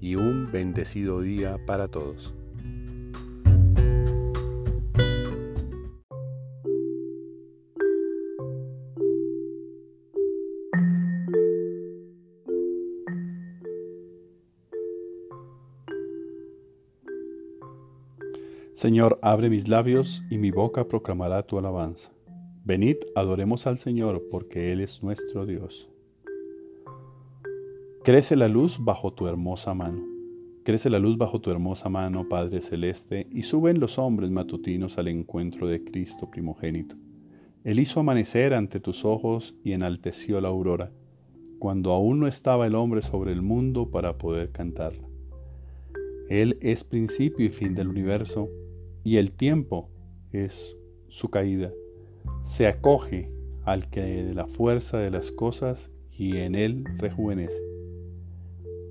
y un bendecido día para todos. Señor, abre mis labios y mi boca proclamará tu alabanza. Venid, adoremos al Señor, porque Él es nuestro Dios. Crece la luz bajo tu hermosa mano. Crece la luz bajo tu hermosa mano, Padre Celeste, y suben los hombres matutinos al encuentro de Cristo primogénito. Él hizo amanecer ante tus ojos y enalteció la aurora, cuando aún no estaba el hombre sobre el mundo para poder cantarla. Él es principio y fin del universo, y el tiempo es su caída. Se acoge al que de la fuerza de las cosas y en él rejuvenece.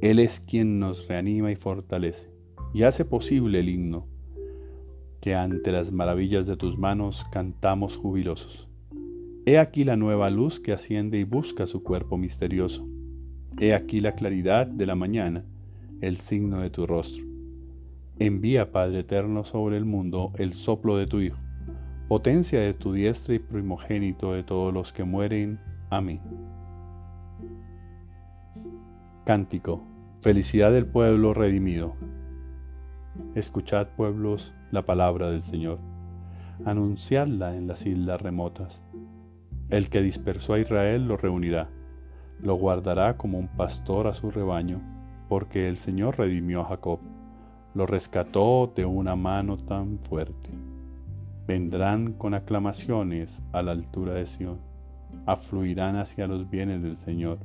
Él es quien nos reanima y fortalece, y hace posible el himno, que ante las maravillas de tus manos cantamos jubilosos. He aquí la nueva luz que asciende y busca su cuerpo misterioso. He aquí la claridad de la mañana, el signo de tu rostro. Envía, Padre eterno, sobre el mundo el soplo de tu Hijo, potencia de tu diestra y primogénito de todos los que mueren. Amén. Cántico. Felicidad del pueblo redimido. Escuchad, pueblos, la palabra del Señor. Anunciadla en las islas remotas. El que dispersó a Israel lo reunirá. Lo guardará como un pastor a su rebaño, porque el Señor redimió a Jacob. Lo rescató de una mano tan fuerte. Vendrán con aclamaciones a la altura de Sión. Afluirán hacia los bienes del Señor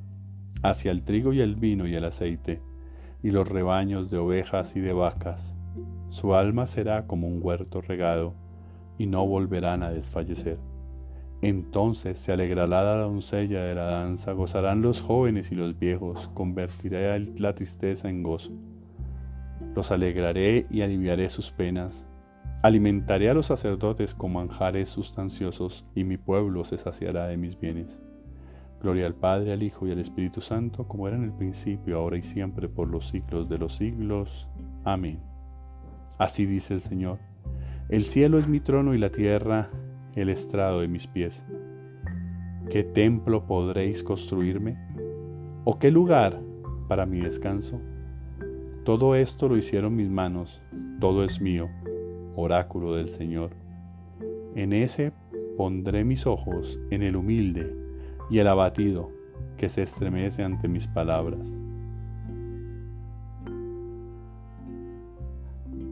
hacia el trigo y el vino y el aceite, y los rebaños de ovejas y de vacas. Su alma será como un huerto regado, y no volverán a desfallecer. Entonces se alegrará la doncella de la danza, gozarán los jóvenes y los viejos, convertiré la tristeza en gozo. Los alegraré y aliviaré sus penas. Alimentaré a los sacerdotes con manjares sustanciosos, y mi pueblo se saciará de mis bienes. Gloria al Padre, al Hijo y al Espíritu Santo, como era en el principio, ahora y siempre, por los siglos de los siglos. Amén. Así dice el Señor. El cielo es mi trono y la tierra el estrado de mis pies. ¿Qué templo podréis construirme? ¿O qué lugar para mi descanso? Todo esto lo hicieron mis manos, todo es mío, oráculo del Señor. En ese pondré mis ojos, en el humilde, y el abatido que se estremece ante mis palabras.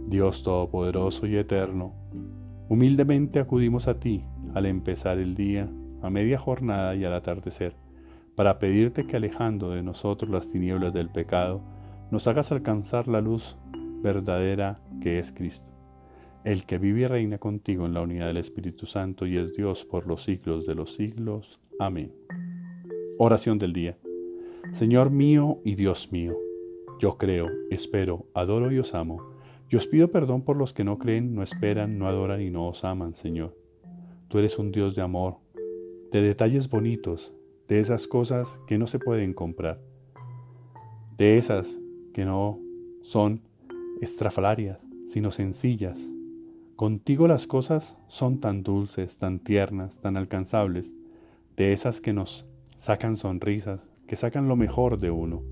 Dios Todopoderoso y Eterno, humildemente acudimos a ti al empezar el día, a media jornada y al atardecer, para pedirte que alejando de nosotros las tinieblas del pecado, nos hagas alcanzar la luz verdadera que es Cristo, el que vive y reina contigo en la unidad del Espíritu Santo y es Dios por los siglos de los siglos. Amén. Oración del día. Señor mío y Dios mío, yo creo, espero, adoro y os amo. Y os pido perdón por los que no creen, no esperan, no adoran y no os aman, Señor. Tú eres un Dios de amor, de detalles bonitos, de esas cosas que no se pueden comprar, de esas que no son estrafalarias, sino sencillas. Contigo las cosas son tan dulces, tan tiernas, tan alcanzables, de esas que nos sacan sonrisas, que sacan lo mejor de uno,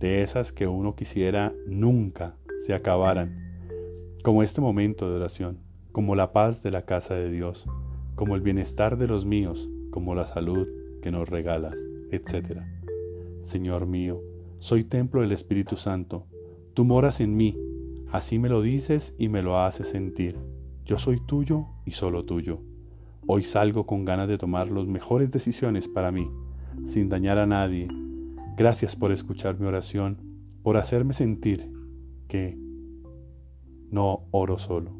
de esas que uno quisiera nunca se acabaran, como este momento de oración, como la paz de la casa de Dios, como el bienestar de los míos, como la salud que nos regalas, etc. Señor mío, soy templo del Espíritu Santo, tú moras en mí, así me lo dices y me lo haces sentir. Yo soy tuyo y solo tuyo. Hoy salgo con ganas de tomar las mejores decisiones para mí, sin dañar a nadie. Gracias por escuchar mi oración, por hacerme sentir que no oro solo.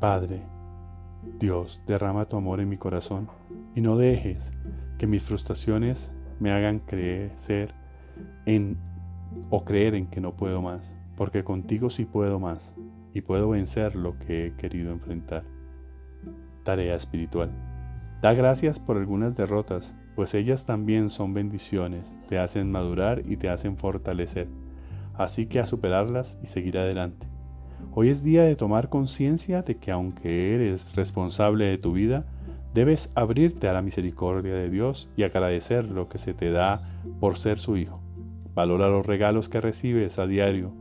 Padre, Dios, derrama tu amor en mi corazón y no dejes que mis frustraciones me hagan crecer en o creer en que no puedo más, porque contigo sí puedo más y puedo vencer lo que he querido enfrentar. Tarea espiritual. Da gracias por algunas derrotas, pues ellas también son bendiciones, te hacen madurar y te hacen fortalecer. Así que a superarlas y seguir adelante. Hoy es día de tomar conciencia de que aunque eres responsable de tu vida, debes abrirte a la misericordia de Dios y agradecer lo que se te da por ser su hijo. Valora los regalos que recibes a diario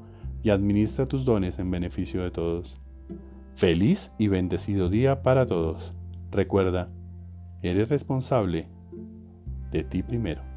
y administra tus dones en beneficio de todos. Feliz y bendecido día para todos. Recuerda, eres responsable de ti primero.